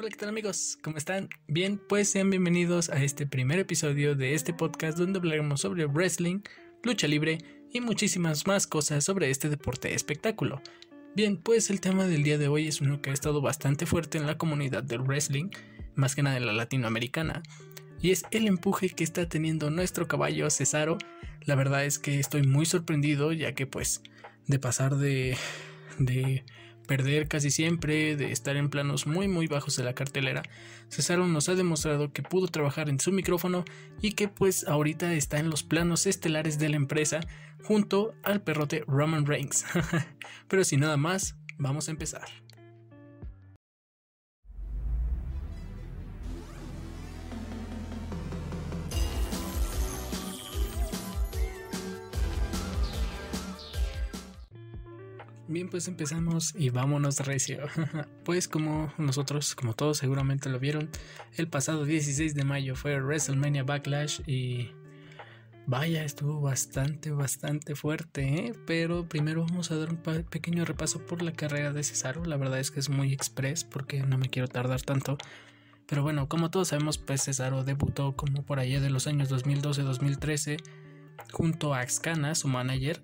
Hola, ¿qué tal amigos? ¿Cómo están? Bien, pues sean bienvenidos a este primer episodio de este podcast donde hablaremos sobre wrestling, lucha libre y muchísimas más cosas sobre este deporte espectáculo. Bien, pues el tema del día de hoy es uno que ha estado bastante fuerte en la comunidad del wrestling, más que nada en la latinoamericana, y es el empuje que está teniendo nuestro caballo Cesaro. La verdad es que estoy muy sorprendido ya que pues de pasar de de perder casi siempre, de estar en planos muy muy bajos de la cartelera, Cesaro nos ha demostrado que pudo trabajar en su micrófono y que pues ahorita está en los planos estelares de la empresa junto al perrote Roman Reigns. Pero sin nada más, vamos a empezar. Bien, pues empezamos y vámonos recio. pues como nosotros, como todos seguramente lo vieron, el pasado 16 de mayo fue WrestleMania Backlash y vaya, estuvo bastante, bastante fuerte, ¿eh? Pero primero vamos a dar un pequeño repaso por la carrera de Cesaro. La verdad es que es muy express porque no me quiero tardar tanto. Pero bueno, como todos sabemos, pues Cesaro debutó como por allá de los años 2012-2013 junto a Axcana, su manager,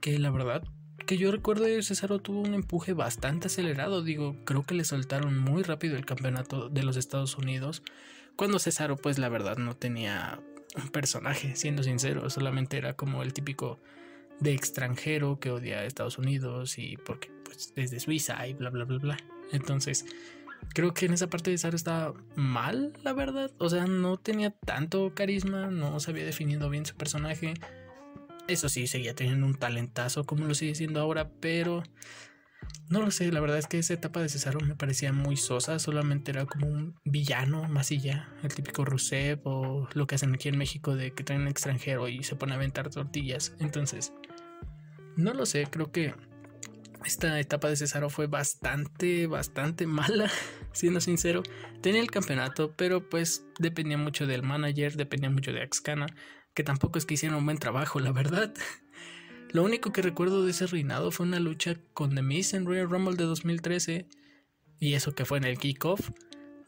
que la verdad que yo recuerdo Cesaro tuvo un empuje bastante acelerado, digo, creo que le soltaron muy rápido el campeonato de los Estados Unidos, cuando Cesaro pues la verdad no tenía un personaje, siendo sincero, solamente era como el típico de extranjero que odia a Estados Unidos y porque pues desde Suiza y bla bla bla bla. Entonces, creo que en esa parte de Cesaro estaba mal, la verdad, o sea, no tenía tanto carisma, no se había definido bien su personaje eso sí, seguía teniendo un talentazo como lo sigue siendo ahora, pero no lo sé, la verdad es que esa etapa de Cesaro me parecía muy sosa, solamente era como un villano más y ya, el típico Rusev o lo que hacen aquí en México de que traen un extranjero y se pone a aventar tortillas. Entonces, no lo sé, creo que esta etapa de Cesaro fue bastante, bastante mala, siendo sincero. Tenía el campeonato, pero pues dependía mucho del manager, dependía mucho de Axcana que tampoco es que hicieron un buen trabajo, la verdad. Lo único que recuerdo de ese reinado fue una lucha con The Miz en Royal Rumble de 2013 y eso que fue en el kickoff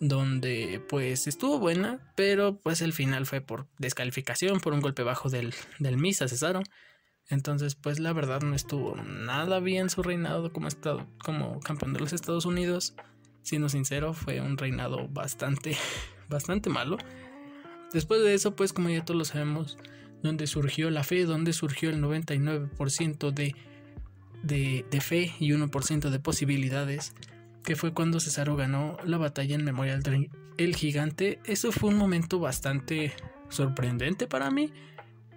donde pues estuvo buena, pero pues el final fue por descalificación, por un golpe bajo del, del Miz a Cesaro. Entonces pues la verdad no estuvo nada bien su reinado como, estado, como campeón de los Estados Unidos. Siendo sincero, fue un reinado bastante, bastante malo. Después de eso, pues como ya todos lo sabemos, donde surgió la fe, donde surgió el 99% de, de, de, fe y 1% de posibilidades, que fue cuando Cesaro ganó la batalla en Memorial del El Gigante. Eso fue un momento bastante sorprendente para mí,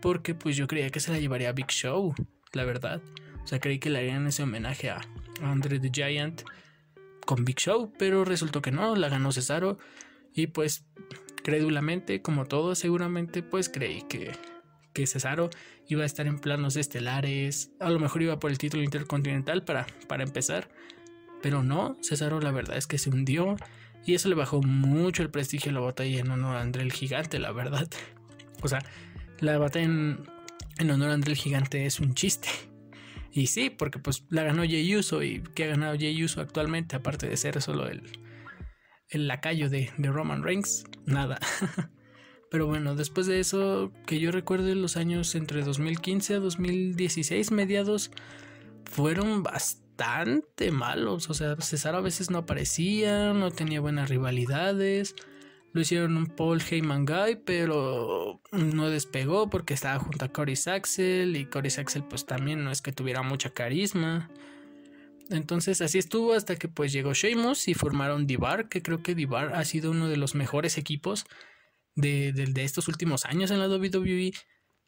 porque pues yo creía que se la llevaría a Big Show, la verdad. O sea, creí que le harían ese homenaje a Andre the Giant con Big Show, pero resultó que no, la ganó Cesaro. Y pues Crédulamente, como todos, seguramente pues creí que, que Cesaro iba a estar en planos estelares, a lo mejor iba por el título intercontinental para, para empezar, pero no, Cesaro la verdad es que se hundió y eso le bajó mucho el prestigio a la batalla en honor a André el Gigante, la verdad. O sea, la batalla en, honor a André el Gigante es un chiste. Y sí, porque pues la ganó Jey Uso y que ha ganado Jey Uso actualmente, aparte de ser solo el, el lacayo de, de Roman Reigns, nada. Pero bueno, después de eso, que yo recuerde los años entre 2015 a 2016, mediados, fueron bastante malos. O sea, César a veces no aparecía, no tenía buenas rivalidades. Lo hicieron un Paul Heyman Guy, pero no despegó porque estaba junto a Cory Saxel. Y Cory Saxel, pues también no es que tuviera mucha carisma. Entonces así estuvo hasta que pues llegó Sheamus y formaron Divar, que creo que Divar ha sido uno de los mejores equipos de, estos últimos años en la WWE.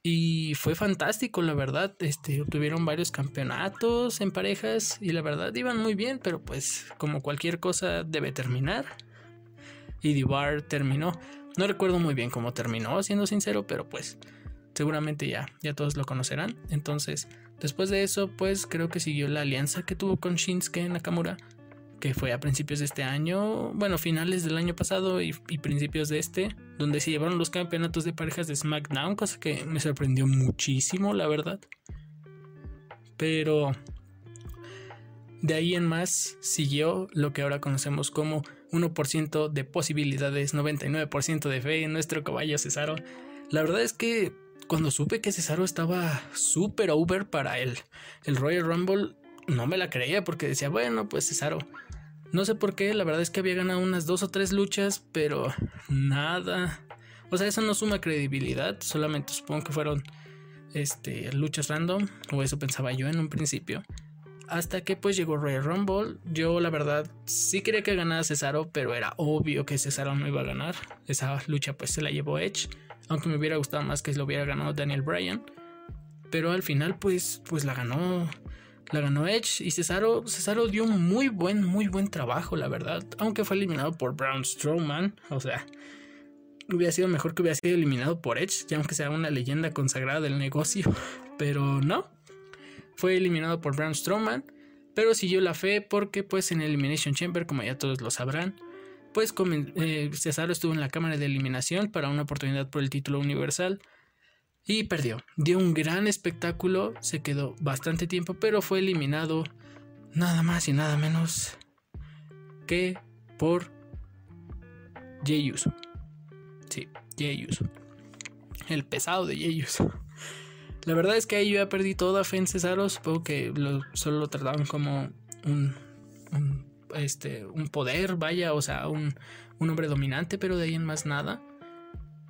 Y fue fantástico, la verdad. Este, obtuvieron varios campeonatos en parejas y la verdad iban muy bien, pero pues como cualquier cosa debe terminar. Y Divar terminó. No recuerdo muy bien cómo terminó, siendo sincero, pero pues seguramente ya, ya todos lo conocerán. Entonces, después de eso, pues creo que siguió la alianza que tuvo con Shinsuke Nakamura, que fue a principios de este año, bueno, finales del año pasado y, principios de este, donde se llevaron los campeonatos de parejas de SmackDown, cosa que me sorprendió muchísimo, la verdad. Pero De ahí en más siguió lo que ahora conocemos como 1% de posibilidades, 99% de fe en nuestro caballo Cesaro. La verdad es que cuando supe que Cesaro estaba súper over para él, el Royal Rumble, no me la creía porque decía, bueno, pues Cesaro. No sé por qué, la verdad es que había ganado unas dos o tres luchas, pero nada. O sea, eso no suma credibilidad, solamente supongo que fueron este, luchas random, o eso pensaba yo en un principio. Hasta que pues llegó Royal Rumble, yo la verdad sí quería que ganara Cesaro, pero era obvio que Cesaro no iba a ganar. Esa lucha pues se la llevó Edge aunque me hubiera gustado más que lo hubiera ganado Daniel Bryan. Pero al final, pues, pues la ganó. La ganó Edge y Cesaro, Cesaro dio un muy buen, muy buen trabajo, la verdad. Aunque fue eliminado por Braun Strowman. O sea, hubiera sido mejor que hubiera sido eliminado por Edge, ya aunque sea una leyenda consagrada del negocio. Pero no. Fue eliminado por Braun Strowman. Pero siguió la fe porque pues en Elimination Chamber, como ya todos lo sabrán, pues eh, Cesaro estuvo en la cámara de eliminación para una oportunidad por el título universal y perdió. Dio un gran espectáculo, se quedó bastante tiempo, pero fue eliminado nada más y nada menos que por Jey Uso. Sí, Jey Uso. El pesado de Jey Uso. La verdad es que ahí yo ya perdí toda fe en Cesaro. Supongo que solo lo trataban como un este, un poder, vaya, o sea, un, un hombre dominante, pero de ahí en más nada.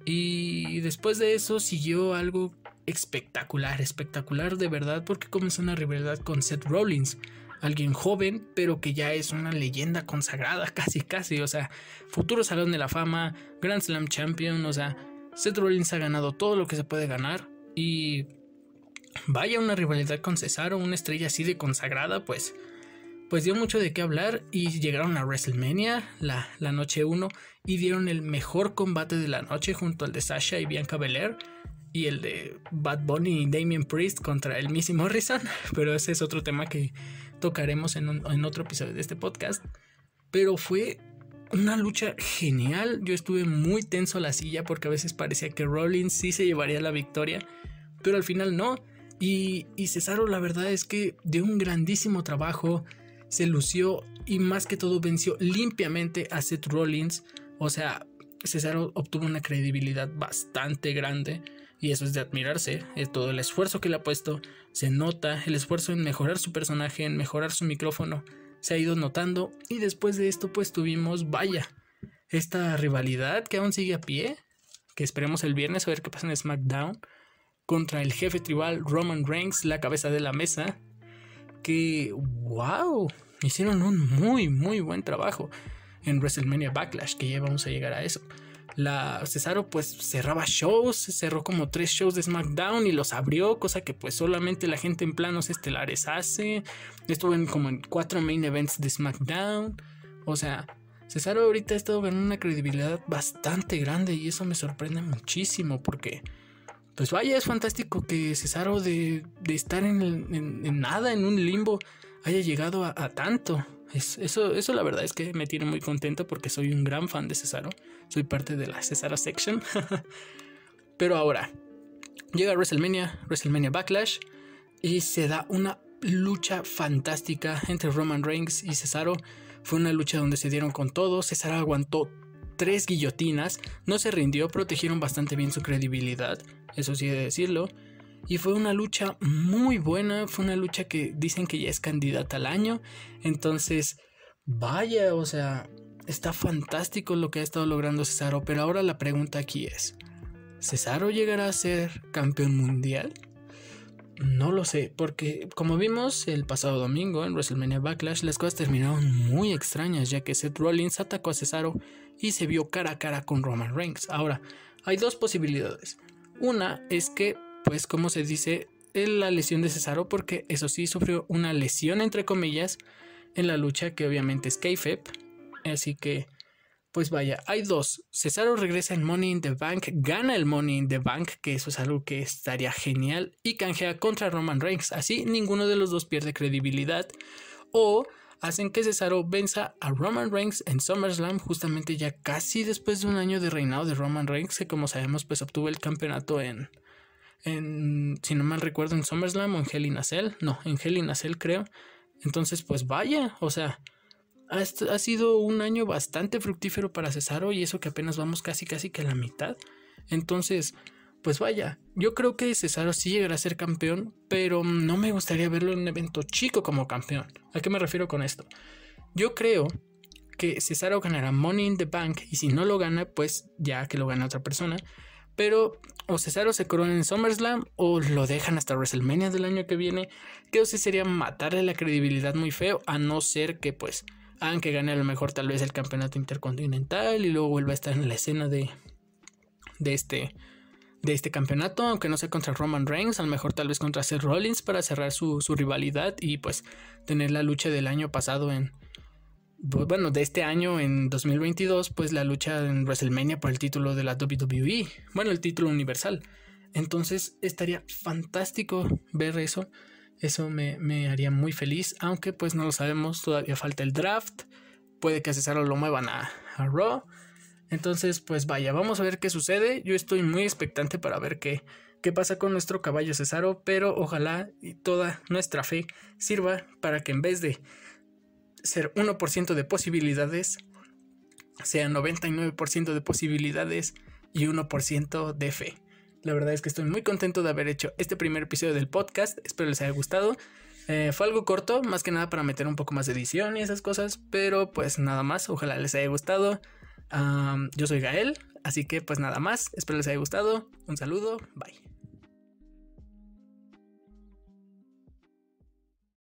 Y después de eso siguió algo espectacular, espectacular de verdad, porque comenzó una rivalidad con Seth Rollins, alguien joven, pero que ya es una leyenda consagrada, casi, casi, o sea, futuro Salón de la Fama, Grand Slam Champion, o sea, Seth Rollins ha ganado todo lo que se puede ganar y vaya una rivalidad con Cesaro, una estrella así de consagrada, pues pues dio mucho de qué hablar y llegaron a WrestleMania, la, la noche 1, y dieron el mejor combate de la noche junto al de Sasha y Bianca Belair y el de Bad Bunny y Damien Priest contra el Missy Morrison, pero ese es otro tema que tocaremos en, en otro episodio de este podcast. Pero fue una lucha genial, yo estuve muy tenso a la silla porque a veces parecía que Rollins sí se llevaría la victoria, pero al final no. Y, y Cesaro la verdad es que dio un grandísimo trabajo, se lució y más que todo venció limpiamente a Seth Rollins. O sea, Cesaro obtuvo una credibilidad bastante grande y eso es de admirarse. Es todo el esfuerzo que le ha puesto se nota, el esfuerzo en mejorar su personaje, en mejorar su micrófono, se ha ido notando y después de esto pues tuvimos, vaya, esta rivalidad que aún sigue a pie, que esperemos el viernes a ver qué pasa en SmackDown, contra el jefe tribal Roman Reigns, la cabeza de la mesa, que, wow, hicieron un muy, muy buen trabajo en WrestleMania Backlash, que ya vamos a llegar a eso. La Cesaro pues cerraba shows, cerró como tres shows de SmackDown y los abrió, cosa que pues solamente la gente en planos estelares hace. Estuvo en como en cuatro main events de SmackDown. O sea, Cesaro ahorita ha estado ganando una credibilidad bastante grande y eso me sorprende muchísimo porque pues vaya, es fantástico que Cesaro de, estar en, nada, en un limbo, haya llegado a, tanto. eso, eso la verdad es que me tiene muy contento porque soy un gran fan de Cesaro. Soy parte de la Cesaro Section. Pero ahora, llega WrestleMania, WrestleMania Backlash, y se da una lucha fantástica entre Roman Reigns y Cesaro. Fue una lucha donde se dieron con todo. Cesaro aguantó tres guillotinas, no se rindió, protegieron bastante bien su credibilidad, eso sí de decirlo. Y fue una lucha muy buena, fue una lucha que dicen que ya es candidata al año. Entonces, vaya, o sea, está fantástico lo que ha estado logrando Cesaro. Pero ahora la pregunta aquí es, ¿Cesaro llegará a ser campeón mundial? No lo sé, porque como vimos el pasado domingo en WrestleMania Backlash, las cosas terminaron muy extrañas, ya que Seth Rollins atacó a Cesaro y se vio cara a cara con Roman Reigns. Ahora, hay dos posibilidades. Una es que, pues como se dice, la lesión de Cesaro, porque eso sí sufrió una lesión entre comillas en la lucha que obviamente es kayfabe, así que pues vaya, hay dos. Cesaro regresa en Money in the Bank, gana el Money in the Bank, que eso es algo que estaría genial, y canjea contra Roman Reigns. Así ninguno de los dos pierde credibilidad. O hacen que Cesaro venza a Roman Reigns en SummerSlam, justamente ya casi después de un año de reinado de Roman Reigns, que como sabemos, pues obtuvo el campeonato en. En, si no mal recuerdo, en SummerSlam o en Hell in a Cell. No, en Hell in a Cell creo. Entonces, pues vaya, o sea, ha, sido un año bastante fructífero para Cesaro y eso que apenas vamos casi casi que a la mitad. Entonces, pues vaya, yo creo que Cesaro sí llegará a ser campeón, pero no me gustaría verlo en un evento chico como campeón. ¿A qué me refiero con esto? Yo creo que Cesaro ganará Money in the Bank y si no lo gana, pues ya que lo gana otra persona. Pero o Cesaro se corona en SummerSlam o lo dejan hasta WrestleMania del año que viene. Que o sería matarle la credibilidad muy feo, a no ser que pues hagan que gane a lo mejor tal vez el campeonato intercontinental y luego vuelva a estar en la escena de, de este de este campeonato, aunque no sea contra Roman Reigns, a lo mejor tal vez contra Seth Rollins para cerrar su, rivalidad y pues tener la lucha del año pasado en, bueno, de este año en 2022, pues la lucha en WrestleMania por el título de la WWE, bueno, el título universal. Entonces estaría fantástico ver eso, eso me, haría muy feliz, aunque pues no lo sabemos, todavía falta el draft, puede que a Cesaro lo muevan a, a Raw entonces, pues vaya, vamos a ver qué sucede. Yo estoy muy expectante para ver qué, qué pasa con nuestro caballo Cesaro, pero ojalá y toda nuestra fe sirva para que en vez de ser 1% de posibilidades, sea 99% de posibilidades y 1% de fe. La verdad es que estoy muy contento de haber hecho este primer episodio del podcast. Espero les haya gustado. Eh, fue algo corto, más que nada para meter un poco más de edición y esas cosas, pero pues nada más. Ojalá les haya gustado yo soy Gael, así que pues nada más, espero les haya gustado. Un saludo, bye.